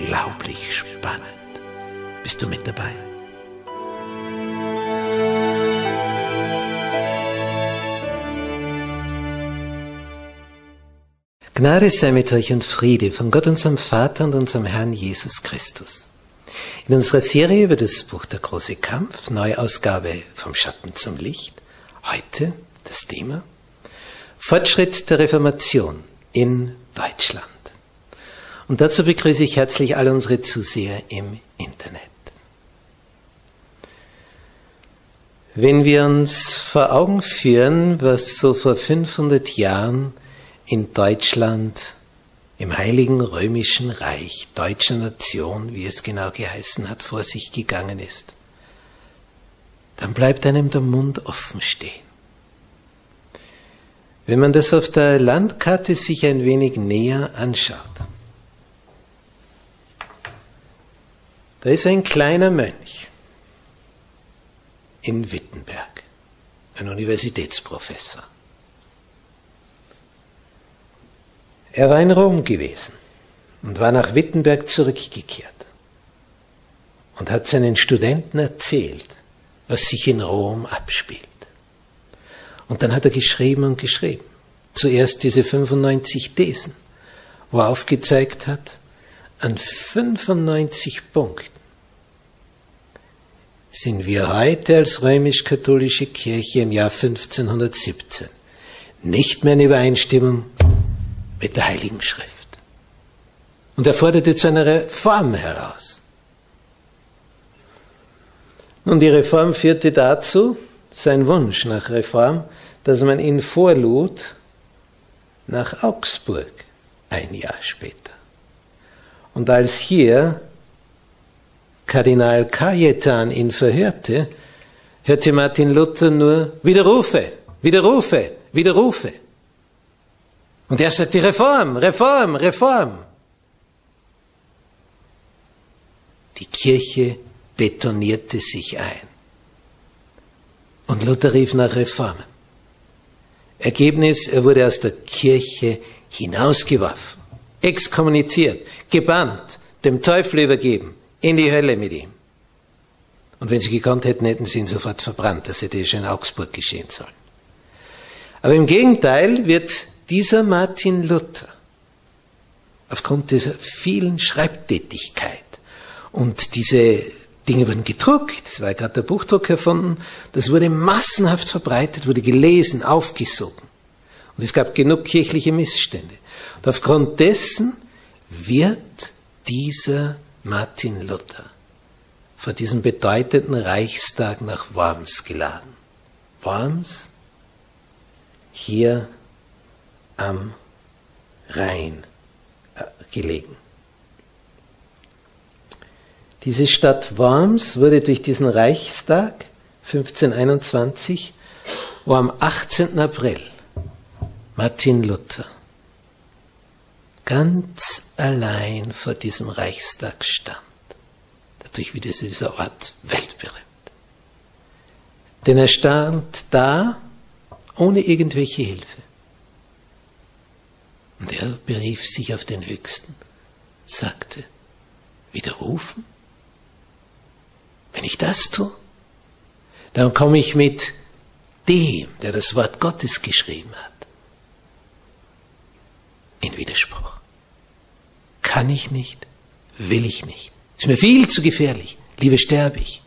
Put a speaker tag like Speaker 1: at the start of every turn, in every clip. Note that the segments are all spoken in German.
Speaker 1: unglaublich spannend. Bist du mit dabei? Gnade sei mit euch und Friede von Gott unserem Vater und unserem Herrn Jesus Christus. In unserer Serie über das Buch Der große Kampf, Neuausgabe vom Schatten zum Licht, heute das Thema Fortschritt der Reformation in Deutschland. Und dazu begrüße ich herzlich alle unsere Zuseher im Internet. Wenn wir uns vor Augen führen, was so vor 500 Jahren in Deutschland, im Heiligen Römischen Reich, deutscher Nation, wie es genau geheißen hat, vor sich gegangen ist, dann bleibt einem der Mund offen stehen. Wenn man das auf der Landkarte sich ein wenig näher anschaut, da ist ein kleiner Mönch in Wittenberg, ein Universitätsprofessor. Er war in Rom gewesen und war nach Wittenberg zurückgekehrt und hat seinen Studenten erzählt, was sich in Rom abspielt. Und dann hat er geschrieben und geschrieben. Zuerst diese 95 Thesen, wo er aufgezeigt hat, an 95 Punkten sind wir heute als römisch-katholische Kirche im Jahr 1517 nicht mehr in Übereinstimmung mit der Heiligen Schrift. Und er forderte zu einer Reform heraus. Und die Reform führte dazu, sein Wunsch nach Reform, dass man ihn vorlud nach Augsburg ein Jahr später. Und als hier Kardinal Cajetan ihn verhörte, hörte Martin Luther nur Widerrufe, Widerrufe, Widerrufe. Und er sagte Reform, Reform, Reform. Die Kirche betonierte sich ein. Und Luther rief nach Reformen. Ergebnis, er wurde aus der Kirche hinausgeworfen, exkommuniziert, gebannt, dem Teufel übergeben, in die Hölle mit ihm. Und wenn sie gekonnt hätten, hätten sie ihn sofort verbrannt. Das hätte schon in Augsburg geschehen sollen. Aber im Gegenteil wird dieser Martin Luther, aufgrund dieser vielen Schreibtätigkeit und diese Dinge wurden gedruckt, es war ja gerade der Buchdruck erfunden, das wurde massenhaft verbreitet, wurde gelesen, aufgesogen. Und es gab genug kirchliche Missstände. Und aufgrund dessen wird dieser Martin Luther vor diesem bedeutenden Reichstag nach Worms geladen. Worms, hier am Rhein äh, gelegen. Diese Stadt Worms wurde durch diesen Reichstag 1521, wo am 18. April Martin Luther ganz allein vor diesem Reichstag stand. Natürlich wird dieser Ort weltberühmt. Denn er stand da ohne irgendwelche Hilfe. Und er berief sich auf den Höchsten, sagte, widerrufen? Wenn ich das tue, dann komme ich mit dem, der das Wort Gottes geschrieben hat, in Widerspruch. Kann ich nicht, will ich nicht. Ist mir viel zu gefährlich. Lieber sterbe ich.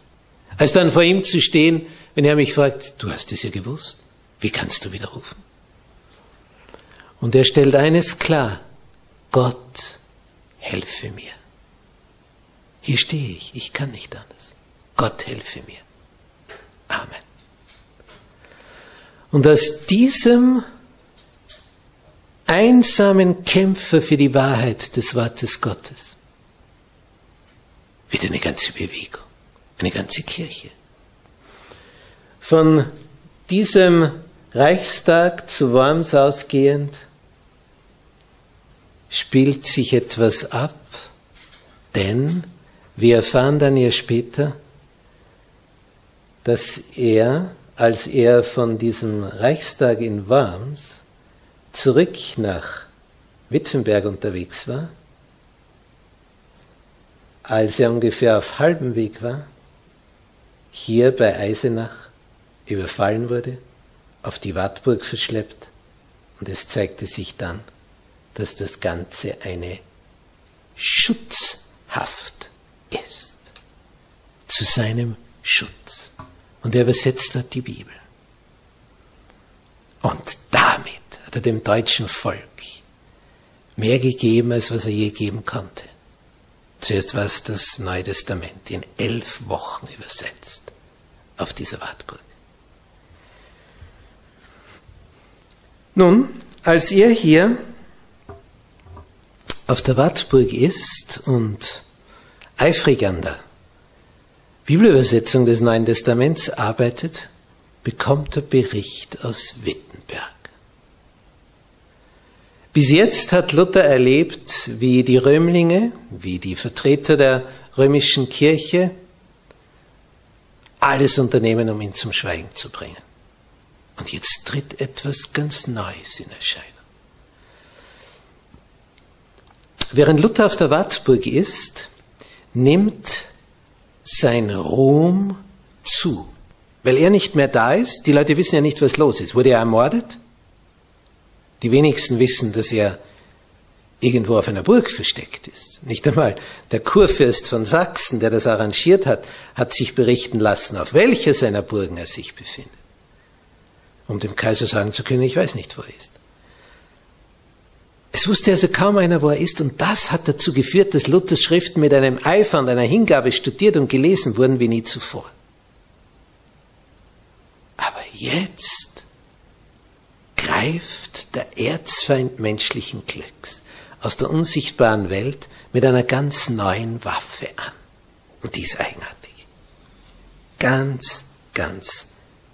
Speaker 1: Als dann vor ihm zu stehen, wenn er mich fragt, du hast es ja gewusst, wie kannst du widerrufen? Und er stellt eines klar, Gott helfe mir. Hier stehe ich, ich kann nicht anders. Gott helfe mir. Amen. Und aus diesem einsamen Kämpfer für die Wahrheit des Wortes Gottes wird eine ganze Bewegung, eine ganze Kirche. Von diesem Reichstag zu Worms ausgehend spielt sich etwas ab, denn wir erfahren dann ja später, dass er, als er von diesem Reichstag in Worms zurück nach Wittenberg unterwegs war, als er ungefähr auf halbem Weg war, hier bei Eisenach überfallen wurde, auf die Wartburg verschleppt und es zeigte sich dann, dass das Ganze eine Schutzhaft ist. Zu seinem Schutz. Und er übersetzt dort die Bibel. Und damit hat er dem deutschen Volk mehr gegeben, als was er je geben konnte. Zuerst war es das Neue Testament in elf Wochen übersetzt auf dieser Wartburg. Nun, als er hier auf der Wartburg ist und eifrig an der Bibelübersetzung des Neuen Testaments arbeitet, bekommt er Bericht aus Wittenberg. Bis jetzt hat Luther erlebt, wie die Römlinge, wie die Vertreter der römischen Kirche alles unternehmen, um ihn zum Schweigen zu bringen. Und jetzt tritt etwas ganz Neues in Erscheinung. Während Luther auf der Wartburg ist, nimmt sein Ruhm zu. Weil er nicht mehr da ist, die Leute wissen ja nicht, was los ist. Wurde er ermordet? Die wenigsten wissen, dass er irgendwo auf einer Burg versteckt ist. Nicht einmal der Kurfürst von Sachsen, der das arrangiert hat, hat sich berichten lassen, auf welcher seiner Burgen er sich befindet um dem Kaiser sagen zu können, ich weiß nicht, wo er ist. Es wusste also kaum einer, wo er ist, und das hat dazu geführt, dass Luthers Schriften mit einem Eifer und einer Hingabe studiert und gelesen wurden wie nie zuvor. Aber jetzt greift der Erzfeind menschlichen Glücks aus der unsichtbaren Welt mit einer ganz neuen Waffe an. Und die ist eigenartig. Ganz, ganz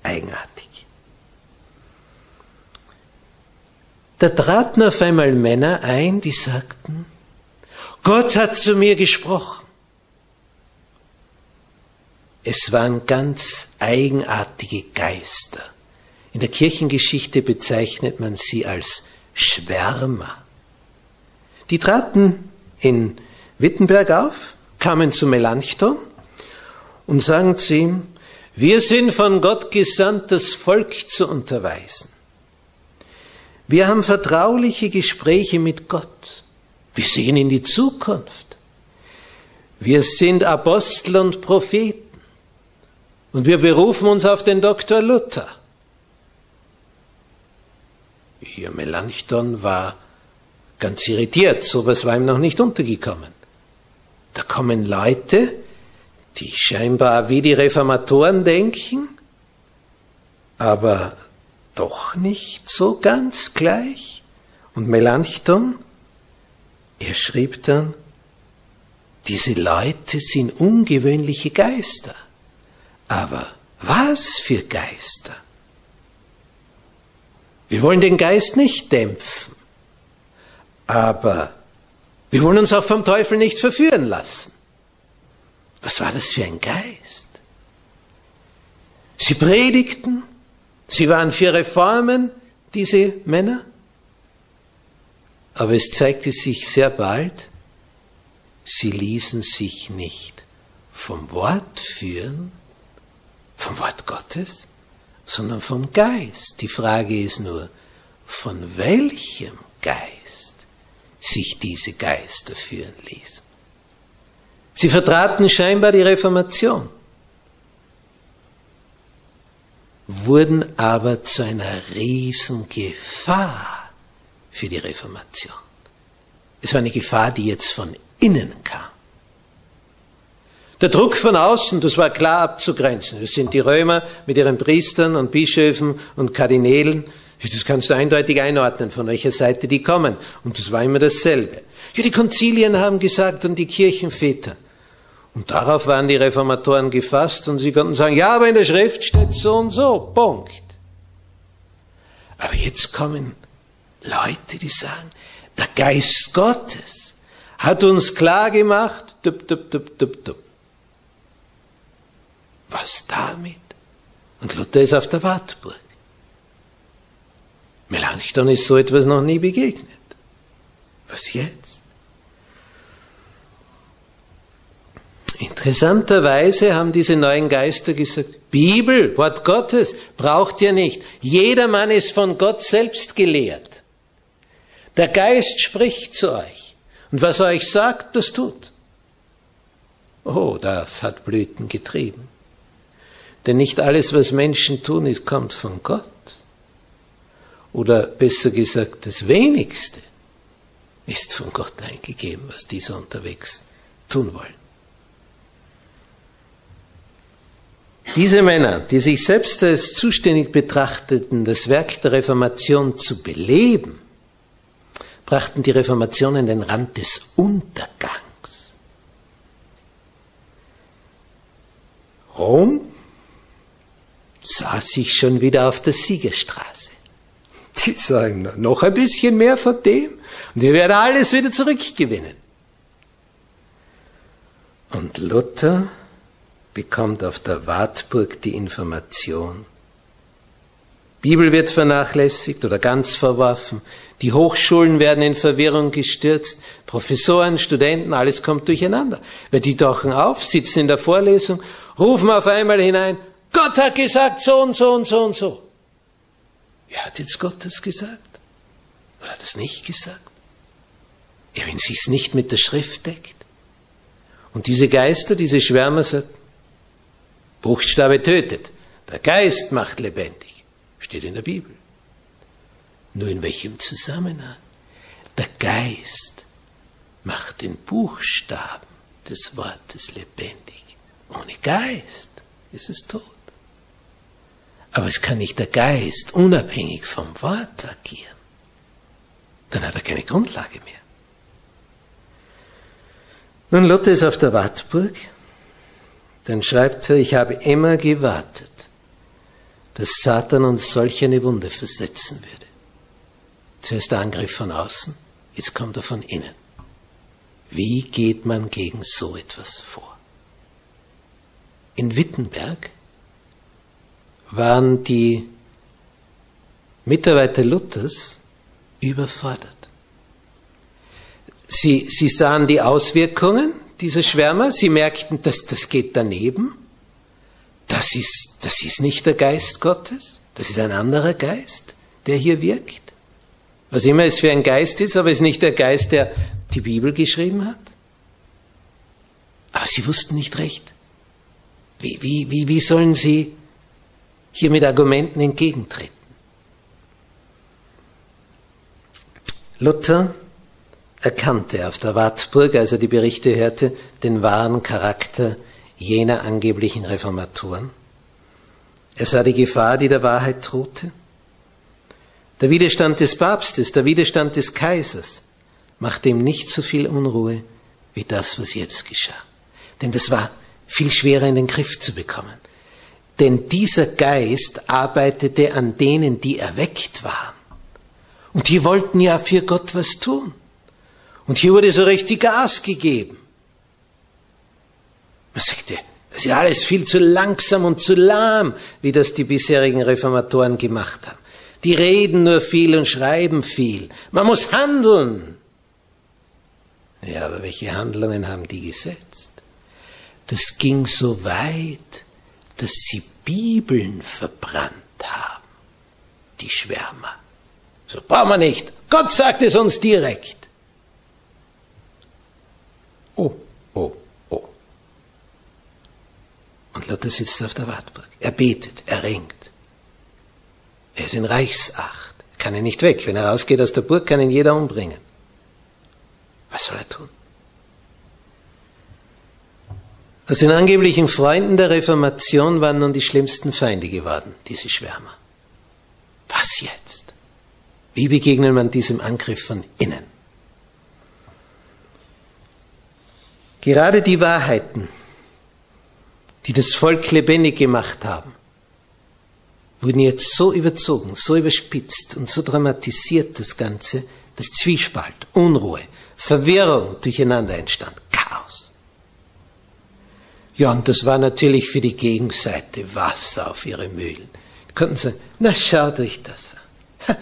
Speaker 1: eigenartig. Da traten auf einmal Männer ein, die sagten, Gott hat zu mir gesprochen. Es waren ganz eigenartige Geister. In der Kirchengeschichte bezeichnet man sie als Schwärmer. Die traten in Wittenberg auf, kamen zu Melanchthon und sagen zu ihm, wir sind von Gott gesandt, das Volk zu unterweisen. Wir haben vertrauliche Gespräche mit Gott. Wir sehen in die Zukunft. Wir sind Apostel und Propheten. Und wir berufen uns auf den Dr. Luther. Ihr Melanchthon war ganz irritiert, sowas war ihm noch nicht untergekommen. Da kommen Leute, die scheinbar wie die Reformatoren denken, aber doch nicht so ganz gleich. Und Melanchthon, er schrieb dann, diese Leute sind ungewöhnliche Geister. Aber was für Geister? Wir wollen den Geist nicht dämpfen, aber wir wollen uns auch vom Teufel nicht verführen lassen. Was war das für ein Geist? Sie predigten, sie waren für Reformen, diese Männer, aber es zeigte sich sehr bald, sie ließen sich nicht vom Wort führen, vom Wort Gottes, sondern vom Geist. Die Frage ist nur, von welchem Geist sich diese Geister führen ließen. Sie vertraten scheinbar die Reformation, wurden aber zu einer Riesengefahr für die Reformation. Es war eine Gefahr, die jetzt von innen kam. Der Druck von außen, das war klar abzugrenzen. Das sind die Römer mit ihren Priestern und Bischöfen und Kardinälen. Das kannst du eindeutig einordnen, von welcher Seite die kommen. Und das war immer dasselbe. Ja, die Konzilien haben gesagt und die Kirchenväter. Und darauf waren die Reformatoren gefasst und sie konnten sagen, ja, aber in der Schrift steht so und so, Punkt. Aber jetzt kommen Leute, die sagen, der Geist Gottes hat uns klar gemacht, dup, dup, dup, dup, dup. Was damit? Und Luther ist auf der Wartburg. Melanchthon ist so etwas noch nie begegnet. Was jetzt? Interessanterweise haben diese neuen Geister gesagt, Bibel, Wort Gottes, braucht ihr nicht. Jedermann ist von Gott selbst gelehrt. Der Geist spricht zu euch. Und was er euch sagt, das tut. Oh, das hat Blüten getrieben. Denn nicht alles, was Menschen tun, kommt von Gott. Oder besser gesagt, das wenigste ist von Gott eingegeben, was diese unterwegs tun wollen. Diese Männer, die sich selbst als zuständig betrachteten, das Werk der Reformation zu beleben, brachten die Reformation an den Rand des Untergangs. Rom sah sich schon wieder auf der Siegerstraße. Die sagen, noch ein bisschen mehr von dem und wir werden alles wieder zurückgewinnen. Und Luther bekommt auf der Wartburg die Information. Bibel wird vernachlässigt oder ganz verworfen. Die Hochschulen werden in Verwirrung gestürzt. Professoren, Studenten, alles kommt durcheinander. Weil die tauchen auf, sitzen in der Vorlesung, rufen auf einmal hinein, Gott hat gesagt so und so und so und so. Wer hat jetzt Gott das gesagt? Oder hat es nicht gesagt? Ja, wenn sie es nicht mit der Schrift deckt. Und diese Geister, diese Schwärmer sagt, Buchstabe tötet, der Geist macht lebendig. Steht in der Bibel. Nur in welchem Zusammenhang? Der Geist macht den Buchstaben des Wortes lebendig. Ohne Geist ist es tot. Aber es kann nicht der Geist unabhängig vom Wort agieren. Dann hat er keine Grundlage mehr. Nun, Luther ist auf der Wartburg. Dann schreibt er, ich habe immer gewartet, dass Satan uns solch eine Wunde versetzen würde. Zuerst der Angriff von außen, jetzt kommt er von innen. Wie geht man gegen so etwas vor? In Wittenberg waren die Mitarbeiter Luthers überfordert. Sie, sie sahen die Auswirkungen dieser Schwärmer, sie merkten, dass das geht daneben. Das ist, das ist nicht der Geist Gottes, das ist ein anderer Geist, der hier wirkt. Was immer es für ein Geist ist, aber es ist nicht der Geist, der die Bibel geschrieben hat. Aber sie wussten nicht recht. Wie, wie, wie, wie sollen sie hier mit Argumenten entgegentreten. Luther erkannte auf der Wartburg, als er die Berichte hörte, den wahren Charakter jener angeblichen Reformatoren. Er sah die Gefahr, die der Wahrheit drohte. Der Widerstand des Papstes, der Widerstand des Kaisers machte ihm nicht so viel Unruhe wie das, was jetzt geschah. Denn das war viel schwerer in den Griff zu bekommen. Denn dieser Geist arbeitete an denen, die erweckt waren. Und die wollten ja für Gott was tun. Und hier wurde so richtig Gas gegeben. Man sagte, das ist alles viel zu langsam und zu lahm, wie das die bisherigen Reformatoren gemacht haben. Die reden nur viel und schreiben viel. Man muss handeln. Ja, aber welche Handlungen haben die gesetzt? Das ging so weit, dass sie Bibeln verbrannt haben, die Schwärmer. So brauchen wir nicht. Gott sagt es uns direkt. Oh, oh, oh. Und Luther sitzt auf der Wartburg. Er betet, er ringt. Er ist in Reichsacht. Kann er nicht weg. Wenn er rausgeht aus der Burg, kann ihn jeder umbringen. Was soll er tun? Aus den angeblichen Freunden der Reformation waren nun die schlimmsten Feinde geworden, diese Schwärmer. Was jetzt? Wie begegnet man diesem Angriff von innen? Gerade die Wahrheiten, die das Volk lebendig gemacht haben, wurden jetzt so überzogen, so überspitzt und so dramatisiert das Ganze, dass Zwiespalt, Unruhe, Verwirrung durcheinander entstand. Ja, und das war natürlich für die Gegenseite Wasser auf ihre Mühlen. Die konnten sagen, na schaut euch das an.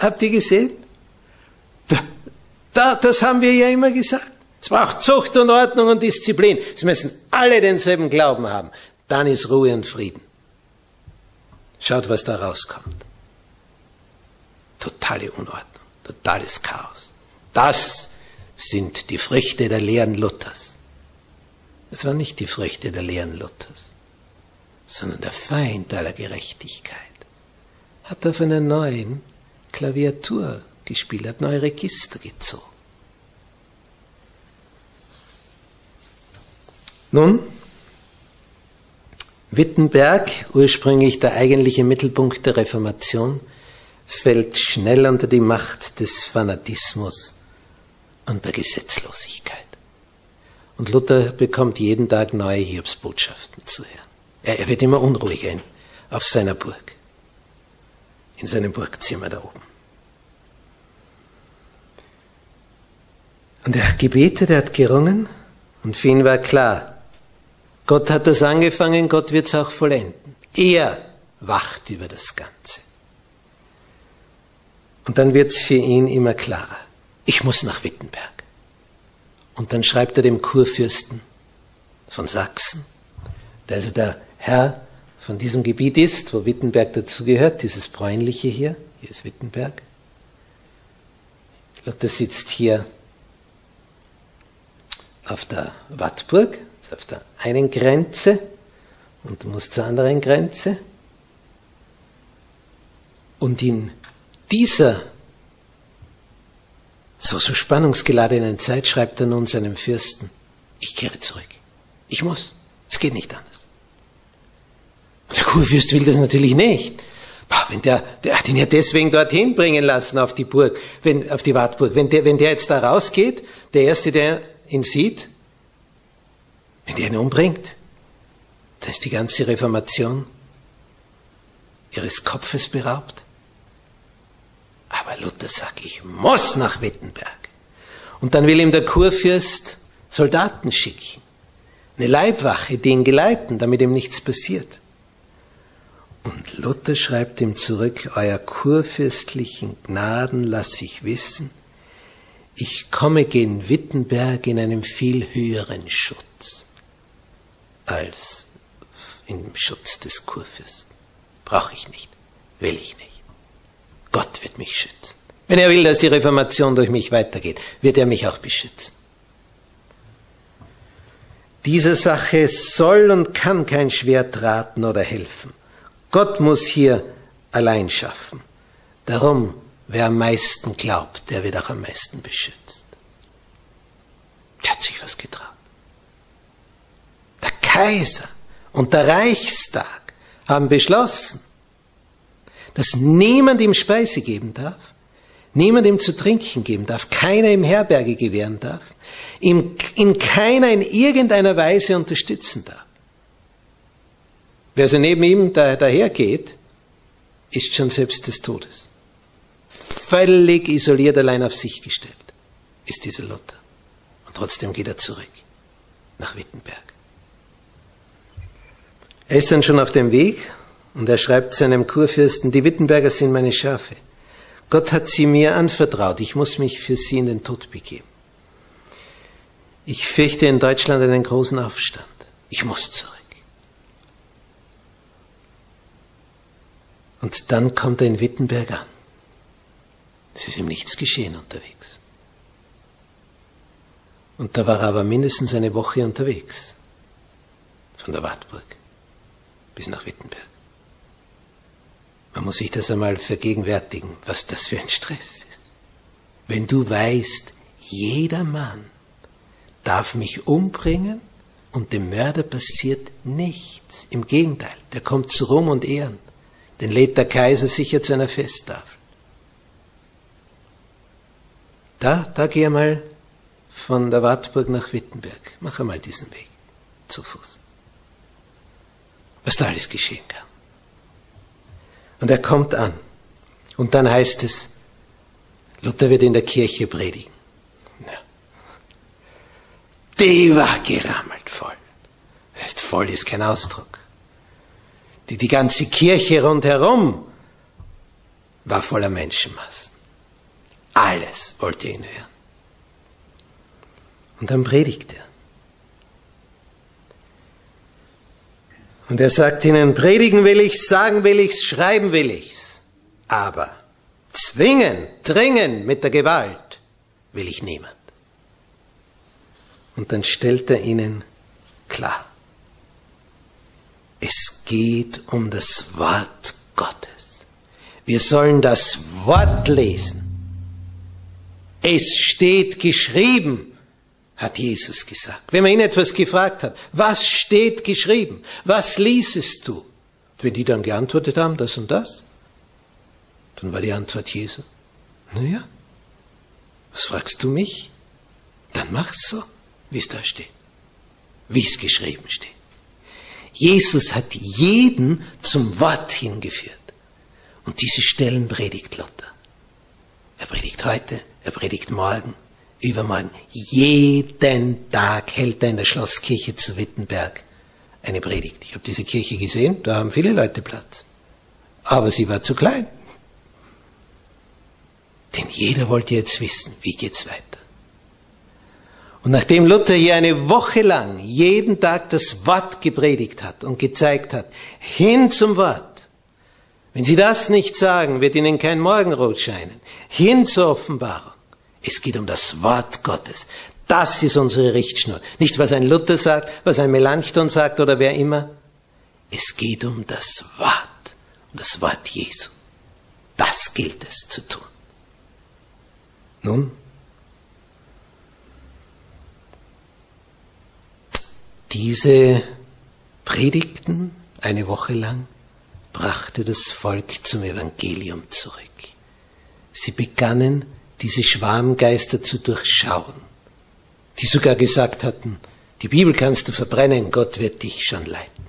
Speaker 1: Habt ihr gesehen? Da, da, das haben wir ja immer gesagt. Es braucht Zucht und Ordnung und Disziplin. Es müssen alle denselben Glauben haben. Dann ist Ruhe und Frieden. Schaut, was da rauskommt. Totale Unordnung, totales Chaos. Das sind die Früchte der Lehren Luthers. Es waren nicht die Früchte der Lehren Luthers, sondern der Feind aller Gerechtigkeit hat auf einer neuen Klaviatur gespielt, hat neue Register gezogen. Nun, Wittenberg, ursprünglich der eigentliche Mittelpunkt der Reformation, fällt schnell unter die Macht des Fanatismus und der Gesetzlosigkeit. Und Luther bekommt jeden Tag neue Hiobsbotschaften zu hören. Er, er wird immer unruhiger in, auf seiner Burg, in seinem Burgzimmer da oben. Und er hat gebetet, er hat gerungen und für ihn war klar, Gott hat das angefangen, Gott wird es auch vollenden. Er wacht über das Ganze. Und dann wird es für ihn immer klarer. Ich muss nach Wittenberg. Und dann schreibt er dem Kurfürsten von Sachsen, der also der Herr von diesem Gebiet ist, wo Wittenberg dazugehört, dieses bräunliche hier, hier ist Wittenberg. Luther sitzt hier auf der Wattburg, auf der einen Grenze und du musst zur anderen Grenze. Und in dieser so, so spannungsgeladenen Zeit schreibt er nun seinem Fürsten, ich kehre zurück. Ich muss. Es geht nicht anders. Und der Kurfürst will das natürlich nicht. Boah, wenn der, der hat ihn ja deswegen dorthin bringen lassen auf die Burg, wenn, auf die Wartburg. Wenn der, wenn der jetzt da rausgeht, der Erste, der ihn sieht, wenn der ihn umbringt, dann ist die ganze Reformation ihres Kopfes beraubt. Aber Luther sagt, ich muss nach Wittenberg. Und dann will ihm der Kurfürst Soldaten schicken, eine Leibwache, die ihn geleiten, damit ihm nichts passiert. Und Luther schreibt ihm zurück, euer kurfürstlichen Gnaden lasse ich wissen, ich komme gen Wittenberg in einem viel höheren Schutz als im Schutz des Kurfürsten. Brauche ich nicht, will ich nicht. Gott wird mich schützen. Wenn er will, dass die Reformation durch mich weitergeht, wird er mich auch beschützen. Diese Sache soll und kann kein Schwert raten oder helfen. Gott muss hier allein schaffen. Darum, wer am meisten glaubt, der wird auch am meisten beschützt. Der hat sich was getraut. Kaiser und der Reichstag haben beschlossen, dass niemand ihm Speise geben darf, niemand ihm zu trinken geben darf, keiner ihm Herberge gewähren darf, ihm, ihn keiner in irgendeiner Weise unterstützen darf. Wer so neben ihm da, dahergeht, ist schon selbst des Todes. Völlig isoliert allein auf sich gestellt ist dieser Luther. Und trotzdem geht er zurück nach Wittenberg. Er ist dann schon auf dem Weg und er schreibt seinem Kurfürsten, die Wittenberger sind meine Schafe. Gott hat sie mir anvertraut, ich muss mich für sie in den Tod begeben. Ich fürchte in Deutschland einen großen Aufstand. Ich muss zurück. Und dann kommt er in Wittenberg an. Es ist ihm nichts geschehen unterwegs. Und da war er aber mindestens eine Woche unterwegs. Von der Wartburg bis nach Wittenberg. Man muss sich das einmal vergegenwärtigen, was das für ein Stress ist. Wenn du weißt, jeder Mann darf mich umbringen und dem Mörder passiert nichts. Im Gegenteil, der kommt zu Ruhm und Ehren. Den lädt der Kaiser sicher zu einer Festtafel. Da, da geh mal von der Wartburg nach Wittenberg. Mach einmal diesen Weg zu Fuß. Was da alles geschehen kann. Und er kommt an. Und dann heißt es, Luther wird in der Kirche predigen. Ja. Die war gerammelt voll. Heißt, voll ist kein Ausdruck. Die, die ganze Kirche rundherum war voller Menschenmassen. Alles wollte ihn hören. Und dann predigt er. Und er sagt ihnen, predigen will ich's, sagen will ich's, schreiben will ich's. Aber zwingen, dringen mit der Gewalt will ich niemand. Und dann stellt er ihnen klar, es geht um das Wort Gottes. Wir sollen das Wort lesen. Es steht geschrieben hat Jesus gesagt. Wenn man ihn etwas gefragt hat, was steht geschrieben? Was liesest du? Wenn die dann geantwortet haben, das und das, dann war die Antwort Jesu. Naja, was fragst du mich? Dann mach's so, wie es da steht. Wie es geschrieben steht. Jesus hat jeden zum Wort hingeführt. Und diese Stellen predigt Luther. Er predigt heute, er predigt morgen, übermorgen. Jeden Tag hält er in der Schlosskirche zu Wittenberg eine Predigt. Ich habe diese Kirche gesehen, da haben viele Leute Platz. Aber sie war zu klein. Denn jeder wollte jetzt wissen, wie geht's weiter. Und nachdem Luther hier eine Woche lang jeden Tag das Wort gepredigt hat und gezeigt hat, hin zum Wort, wenn Sie das nicht sagen, wird Ihnen kein Morgenrot scheinen, hin zur Offenbarung, es geht um das Wort Gottes. Das ist unsere Richtschnur. Nicht, was ein Luther sagt, was ein Melanchthon sagt oder wer immer. Es geht um das Wort, um das Wort Jesu. Das gilt es zu tun. Nun, diese Predigten eine Woche lang brachte das Volk zum Evangelium zurück. Sie begannen diese Schwarmgeister zu durchschauen, die sogar gesagt hatten, die Bibel kannst du verbrennen, Gott wird dich schon leiten.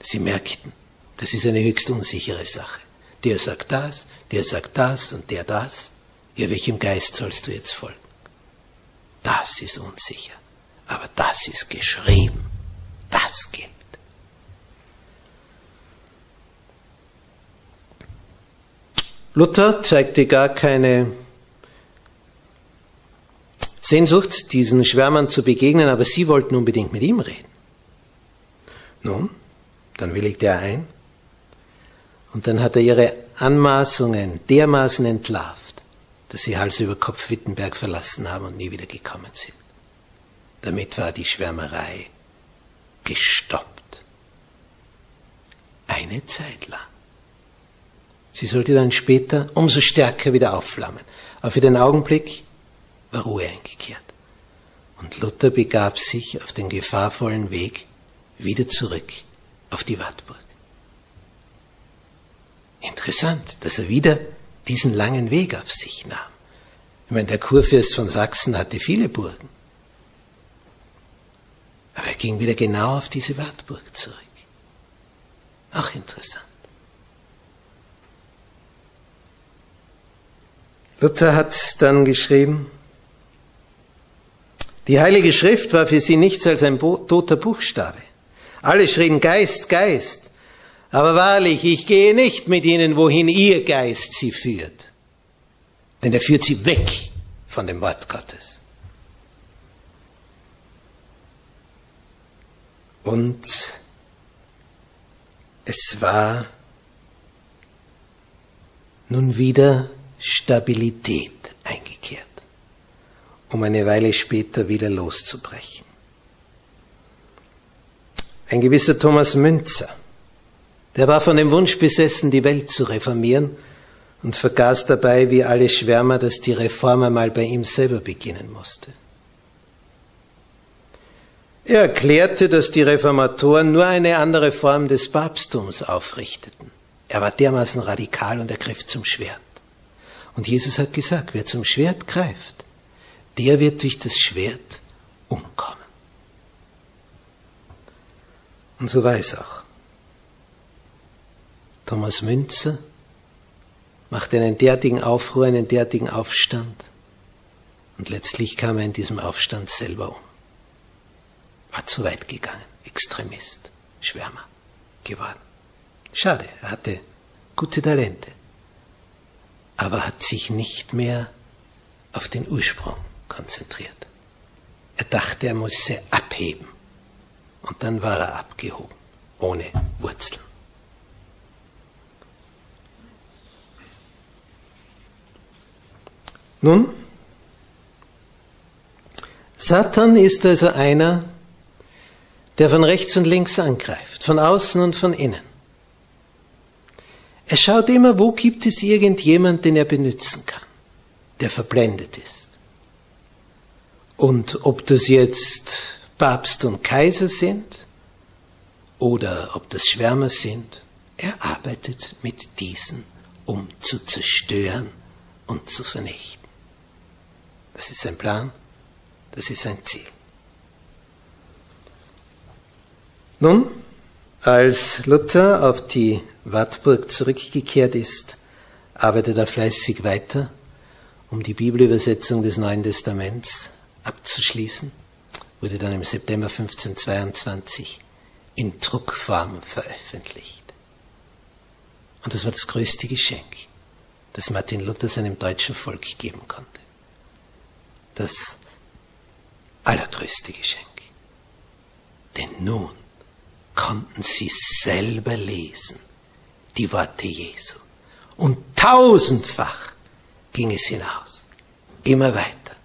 Speaker 1: Sie merkten, das ist eine höchst unsichere Sache. Der sagt das, der sagt das und der das. Ja, welchem Geist sollst du jetzt folgen? Das ist unsicher. Aber das ist geschrieben. Das gilt. Luther zeigte gar keine Sehnsucht, diesen Schwärmern zu begegnen, aber sie wollten unbedingt mit ihm reden. Nun, dann willigte er ein und dann hat er ihre Anmaßungen dermaßen entlarvt, dass sie Hals über Kopf Wittenberg verlassen haben und nie wieder gekommen sind. Damit war die Schwärmerei gestoppt. Eine Zeit lang. Sie sollte dann später umso stärker wieder aufflammen. Aber für den Augenblick war Ruhe eingekehrt. Und Luther begab sich auf den gefahrvollen Weg wieder zurück auf die Wartburg. Interessant, dass er wieder diesen langen Weg auf sich nahm. Ich meine, der Kurfürst von Sachsen hatte viele Burgen. Aber er ging wieder genau auf diese Wartburg zurück. Auch interessant. Luther hat dann geschrieben, die Heilige Schrift war für sie nichts als ein toter Buchstabe. Alle schrien Geist, Geist. Aber wahrlich, ich gehe nicht mit ihnen, wohin ihr Geist sie führt. Denn er führt sie weg von dem Wort Gottes. Und es war nun wieder Stabilität eingekehrt, um eine Weile später wieder loszubrechen. Ein gewisser Thomas Münzer, der war von dem Wunsch besessen, die Welt zu reformieren und vergaß dabei, wie alle Schwärmer, dass die Reform einmal bei ihm selber beginnen musste. Er erklärte, dass die Reformatoren nur eine andere Form des Papsttums aufrichteten. Er war dermaßen radikal und er griff zum Schwert. Und Jesus hat gesagt, wer zum Schwert greift, der wird durch das Schwert umkommen. Und so war es auch. Thomas Münzer machte einen derartigen Aufruhr, einen derartigen Aufstand. Und letztlich kam er in diesem Aufstand selber um. War zu weit gegangen. Extremist, Schwärmer geworden. Schade, er hatte gute Talente, aber hat sich nicht mehr auf den Ursprung konzentriert. Er dachte, er müsse abheben. Und dann war er abgehoben, ohne Wurzeln. Nun, Satan ist also einer, der von rechts und links angreift, von außen und von innen. Er schaut immer, wo gibt es irgendjemand, den er benutzen kann, der verblendet ist. Und ob das jetzt Papst und Kaiser sind oder ob das Schwärmer sind, er arbeitet mit diesen, um zu zerstören und zu vernichten. Das ist sein Plan, das ist sein Ziel. Nun, als Luther auf die Wartburg zurückgekehrt ist, arbeitet er fleißig weiter, um die Bibelübersetzung des Neuen Testaments abzuschließen, wurde dann im September 1522 in Druckform veröffentlicht. Und das war das größte Geschenk, das Martin Luther seinem deutschen Volk geben konnte. Das allergrößte Geschenk. Denn nun konnten sie selber lesen, die Worte Jesu. Und tausendfach ging es hinaus. Immer weiter,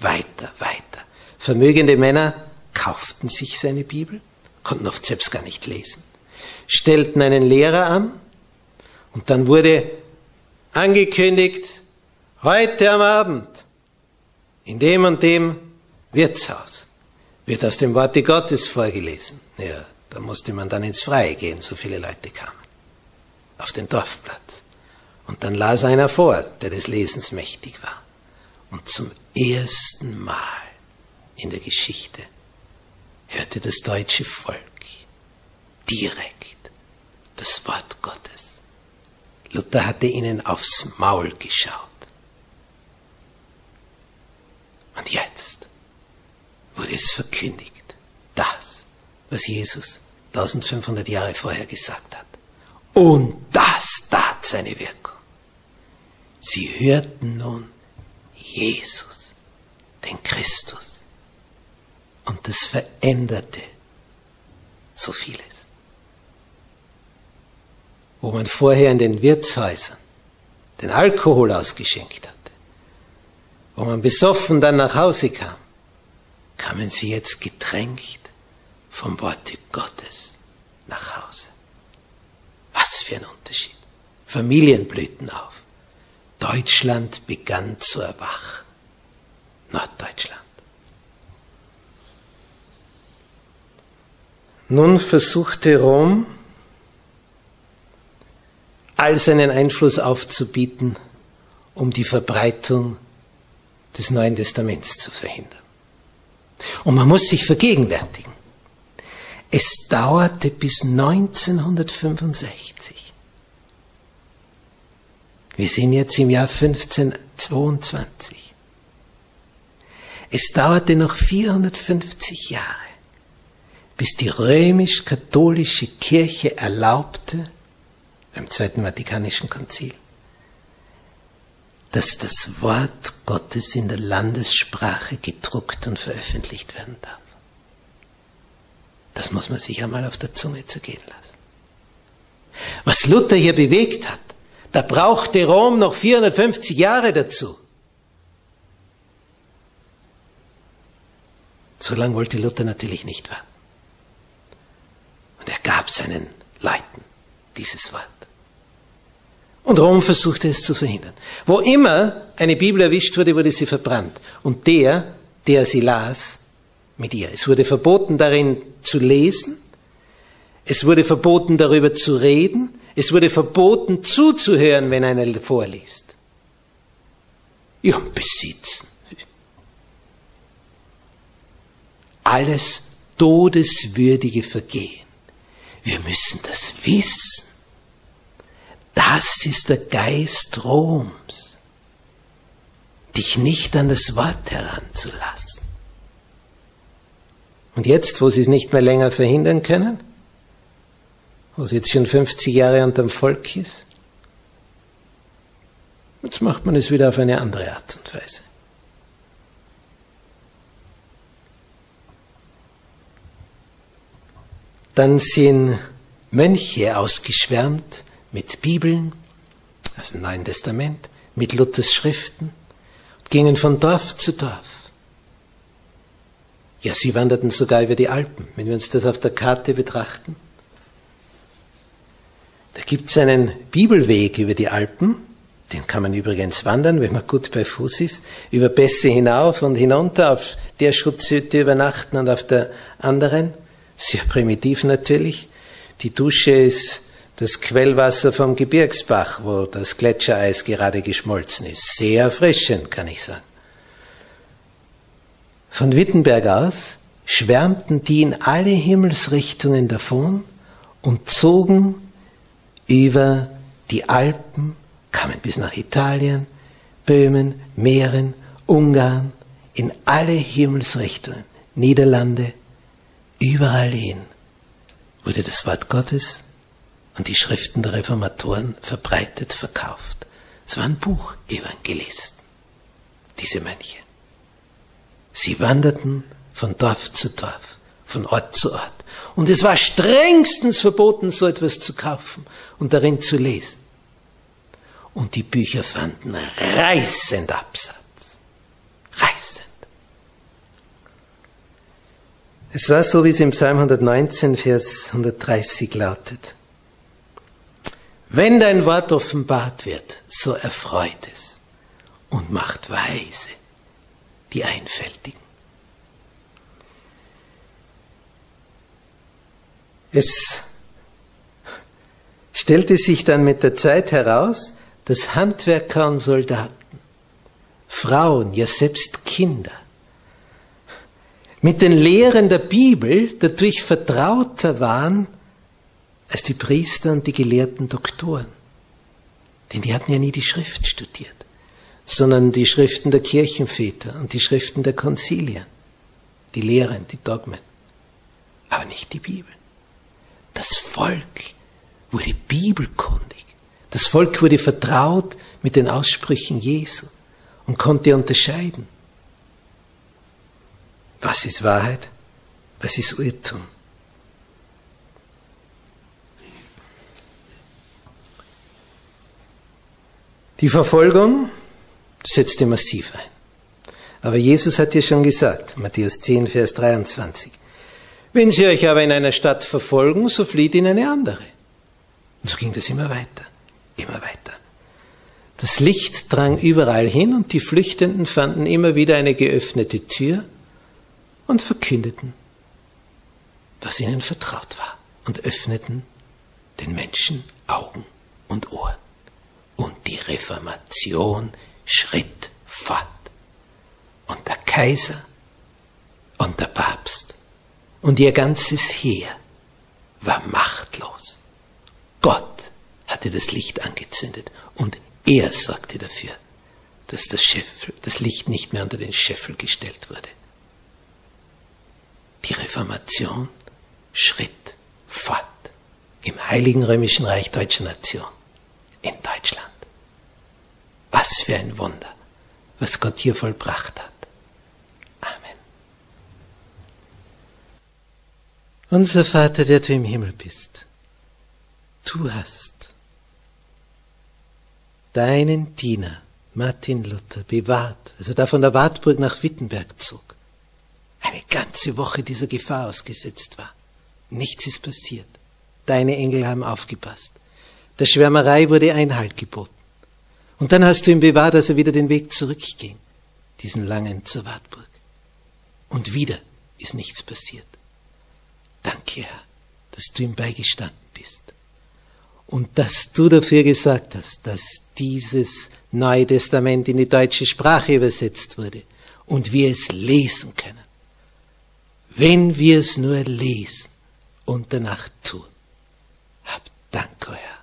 Speaker 1: weiter, weiter. Vermögende Männer kauften sich seine Bibel, konnten oft selbst gar nicht lesen, stellten einen Lehrer an und dann wurde angekündigt, heute am Abend in dem und dem Wirtshaus wird aus dem Worte Gottes vorgelesen. Ja, da musste man dann ins Freie gehen, so viele Leute kamen. Auf den Dorfplatz. Und dann las einer vor, der des Lesens mächtig war. Und zum ersten Mal in der Geschichte hörte das deutsche Volk direkt das Wort Gottes. Luther hatte ihnen aufs Maul geschaut. Und jetzt wurde es verkündigt, das, was Jesus 1500 Jahre vorher gesagt hat. Und das tat seine Wirkung. Sie hörten nun Jesus, den Christus. Und das veränderte so vieles. Wo man vorher in den Wirtshäusern den Alkohol ausgeschenkt hatte, wo man besoffen dann nach Hause kam, kamen sie jetzt getränkt vom Worte Gottes nach Hause. Für ein Unterschied. Familien blühten auf. Deutschland begann zu erwachen. Norddeutschland. Nun versuchte Rom, all seinen Einfluss aufzubieten, um die Verbreitung des Neuen Testaments zu verhindern. Und man muss sich vergegenwärtigen, es dauerte bis 1965. Wir sind jetzt im Jahr 1522. Es dauerte noch 450 Jahre, bis die römisch-katholische Kirche erlaubte, beim Zweiten Vatikanischen Konzil, dass das Wort Gottes in der Landessprache gedruckt und veröffentlicht werden darf. Das muss man sich einmal auf der Zunge zergehen lassen. Was Luther hier bewegt hat, da brauchte Rom noch 450 Jahre dazu. So lange wollte Luther natürlich nicht warten. Und er gab seinen Leuten dieses Wort. Und Rom versuchte es zu verhindern. Wo immer eine Bibel erwischt wurde, wurde sie verbrannt. Und der, der sie las, mit ihr. Es wurde verboten, darin zu lesen. Es wurde verboten, darüber zu reden. Es wurde verboten, zuzuhören, wenn einer vorliest. Ja, besitzen. Alles todeswürdige Vergehen. Wir müssen das wissen. Das ist der Geist Roms, dich nicht an das Wort heranzulassen. Und jetzt, wo sie es nicht mehr länger verhindern können, wo sie jetzt schon 50 Jahre unterm Volk ist, jetzt macht man es wieder auf eine andere Art und Weise. Dann sind Mönche ausgeschwärmt mit Bibeln, also im Neuen Testament, mit Luthers Schriften, gingen von Dorf zu Dorf. Ja, sie wanderten sogar über die Alpen, wenn wir uns das auf der Karte betrachten. Da gibt es einen Bibelweg über die Alpen, den kann man übrigens wandern, wenn man gut bei Fuß ist, über Bässe hinauf und hinunter, auf der Schutzhütte übernachten und auf der anderen. Sehr primitiv natürlich. Die Dusche ist das Quellwasser vom Gebirgsbach, wo das Gletschereis gerade geschmolzen ist. Sehr erfrischend, kann ich sagen. Von Wittenberg aus schwärmten die in alle Himmelsrichtungen davon und zogen über die Alpen, kamen bis nach Italien, Böhmen, Mähren, Ungarn, in alle Himmelsrichtungen, Niederlande, überall hin wurde das Wort Gottes und die Schriften der Reformatoren verbreitet, verkauft. Es war ein Buch Evangelisten, diese Mönche. Sie wanderten von Dorf zu Dorf, von Ort zu Ort. Und es war strengstens verboten, so etwas zu kaufen und darin zu lesen. Und die Bücher fanden reißend Absatz. Reißend. Es war so, wie es im Psalm 119, Vers 130 lautet. Wenn dein Wort offenbart wird, so erfreut es und macht weise die Einfältigen. Es stellte sich dann mit der Zeit heraus, dass Handwerker und Soldaten, Frauen, ja selbst Kinder, mit den Lehren der Bibel dadurch vertrauter waren als die Priester und die gelehrten Doktoren. Denn die hatten ja nie die Schrift studiert, sondern die Schriften der Kirchenväter und die Schriften der Konzilien, die Lehren, die Dogmen, aber nicht die Bibel. Das Volk wurde bibelkundig. Das Volk wurde vertraut mit den Aussprüchen Jesu und konnte unterscheiden. Was ist Wahrheit? Was ist Irrtum? Die Verfolgung setzte massiv ein. Aber Jesus hat ja schon gesagt, Matthäus 10, Vers 23, wenn sie euch aber in einer Stadt verfolgen, so flieht in eine andere. Und so ging das immer weiter, immer weiter. Das Licht drang überall hin und die Flüchtenden fanden immer wieder eine geöffnete Tür und verkündeten, was ihnen vertraut war und öffneten den Menschen Augen und Ohren und die Reformation schritt fort. Und der Kaiser und der Papst und ihr ganzes Heer war machtlos. Gott hatte das Licht angezündet und er sorgte dafür, dass das, Scheffel, das Licht nicht mehr unter den Scheffel gestellt wurde. Die Reformation Schritt fort im Heiligen Römischen Reich Deutscher Nation in Deutschland. Was für ein Wunder, was Gott hier vollbracht hat. Amen. Unser Vater, der du im Himmel bist, du hast deinen Diener Martin Luther bewahrt, als er da von der Wartburg nach Wittenberg zog, eine ganze Woche dieser Gefahr ausgesetzt war. Nichts ist passiert. Deine Engel haben aufgepasst. Der Schwärmerei wurde Einhalt geboten. Und dann hast du ihm bewahrt, dass er wieder den Weg zurückging, diesen langen zur Wartburg. Und wieder ist nichts passiert. Danke, Herr, dass du ihm beigestanden bist. Und dass du dafür gesagt hast, dass dieses Neue Testament in die deutsche Sprache übersetzt wurde und wir es lesen können. Wenn wir es nur lesen und danach tun. Hab Dank, euer.